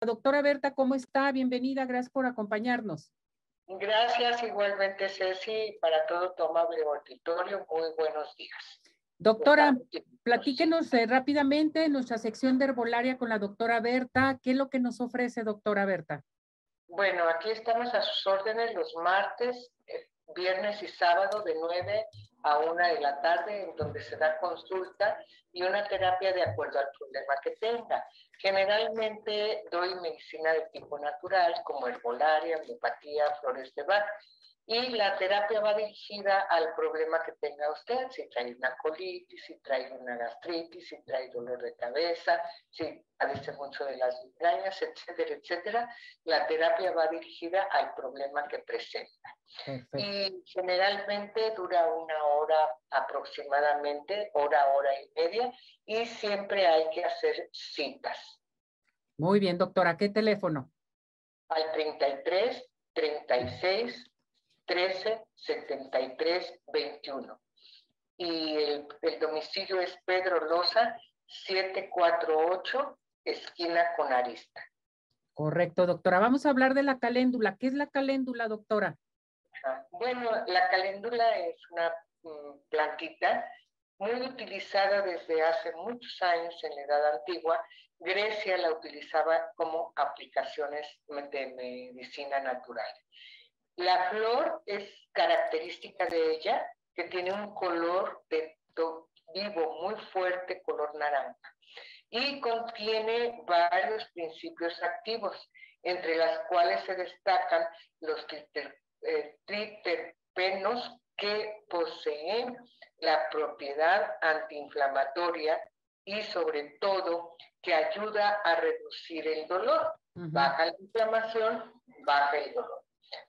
Doctora Berta, ¿cómo está? Bienvenida, gracias por acompañarnos. Gracias igualmente, Ceci, para todo tu amable auditorio. Muy buenos días. Doctora, platíquenos eh, rápidamente nuestra sección de herbolaria con la doctora Berta. ¿Qué es lo que nos ofrece, doctora Berta? Bueno, aquí estamos a sus órdenes los martes, eh, viernes y sábado de 9 a 1 de la tarde, en donde se da consulta y una terapia de acuerdo al problema que tenga. Generalmente doy medicina de tipo natural, como herbolaria, homeopatía, flores de Bach, y la terapia va dirigida al problema que tenga usted, si trae una colitis, si trae una gastritis, si trae dolor de cabeza, si padece mucho de las migrañas, etcétera, etcétera. La terapia va dirigida al problema que presenta. Y generalmente dura una hora aproximadamente, hora, hora y media, y siempre hay que hacer citas. Muy bien, doctora, ¿qué teléfono? Al 33 36 13 73 21. Y el, domicilio es Pedro Loza 748, esquina con Arista. Correcto, doctora. Vamos a hablar de la caléndula. ¿Qué es la caléndula, doctora? Bueno, la caléndula es una mm, plantita muy utilizada desde hace muchos años en la Edad Antigua. Grecia la utilizaba como aplicaciones de medicina natural. La flor es característica de ella que tiene un color de vivo muy fuerte, color naranja, y contiene varios principios activos, entre las cuales se destacan los eh, triterpenos que poseen la propiedad antiinflamatoria y sobre todo que ayuda a reducir el dolor. Baja la inflamación, baja el dolor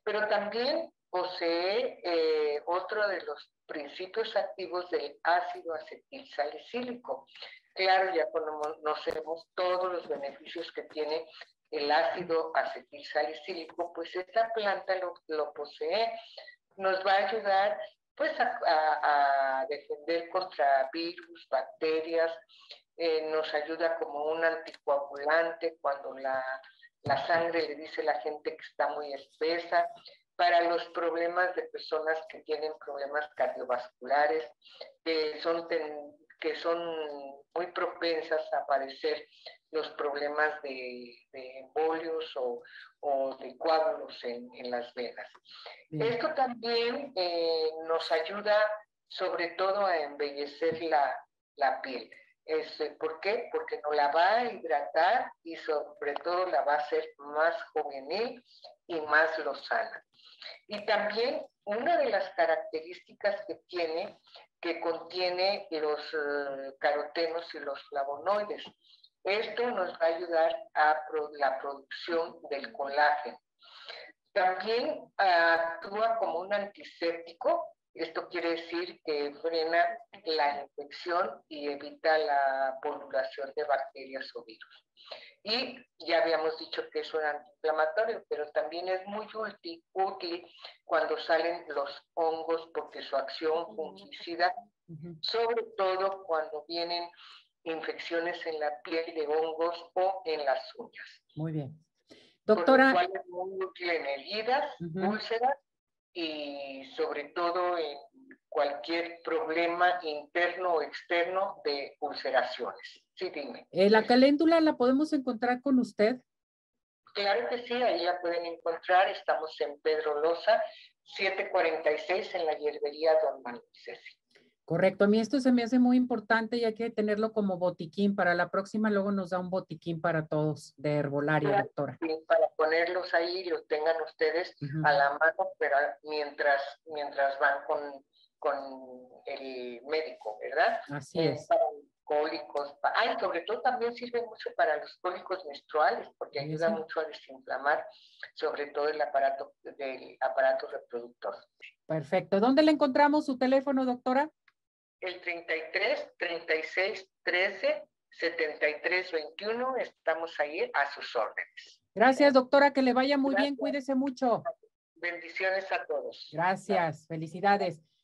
pero también posee eh, otro de los principios activos del ácido acetil salicílico. Claro, ya conocemos todos los beneficios que tiene el ácido acetil salicílico, pues esta planta lo, posee, nos va a ayudar pues a, defender contra virus, bacterias, eh, nos ayuda como un anticoagulante cuando la la sangre le dice la gente que está muy espesa, para los problemas de personas que tienen problemas cardiovasculares, que son, que son muy propensas a padecer los problemas de, embolios o, de coágulos en, las venas. Esto también eh, nos ayuda sobre todo a embellecer la, la piel. Este, ¿Por qué? Porque nos la va a hidratar y sobre todo la va a hacer más juvenil y más lozana. Y también una de las características que tiene, que contiene los eh, carotenos y los flavonoides. Esto nos va a ayudar a la producción del colágeno. También actúa como un antiséptico esto quiere decir que frena la infección y evita la polulación de bacterias o virus. Y ya habíamos dicho que es un antiinflamatorio, pero también es muy útil, útil cuando salen los hongos porque su acción fungicida, sobre todo cuando vienen infecciones en la piel de hongos o en las uñas. Muy bien. Doctora. Por es muy útil en heridas, úlceras y sobre todo en cualquier problema interno o externo de ulceraciones. Sí, dime. Eh, ¿La caléndula la podemos encontrar con usted? Claro que sí, ahí la pueden encontrar. Estamos en Pedro Loza, 746 en la hierbería Don Manuel. Correcto, a mí esto se me hace muy importante y hay que tenerlo como botiquín. Para la próxima luego nos da un botiquín para todos de herbolaria, doctora. Para ponerlos ahí y los tengan ustedes a la mano, pero mientras, mientras van con, con el médico, ¿verdad? Así eh, es. Para cólicos, ay, sobre todo también sirve mucho para los cólicos menstruales, porque ayuda mucho a desinflamar, sobre todo el aparato, del aparato reproductor. Perfecto. ¿Dónde le encontramos su teléfono, doctora? el 33 36 13 73 21. Estamos ahí a sus órdenes. Gracias, doctora. Que le vaya muy bien. Cuídese mucho. Bendiciones a todos. Gracias. Felicidades.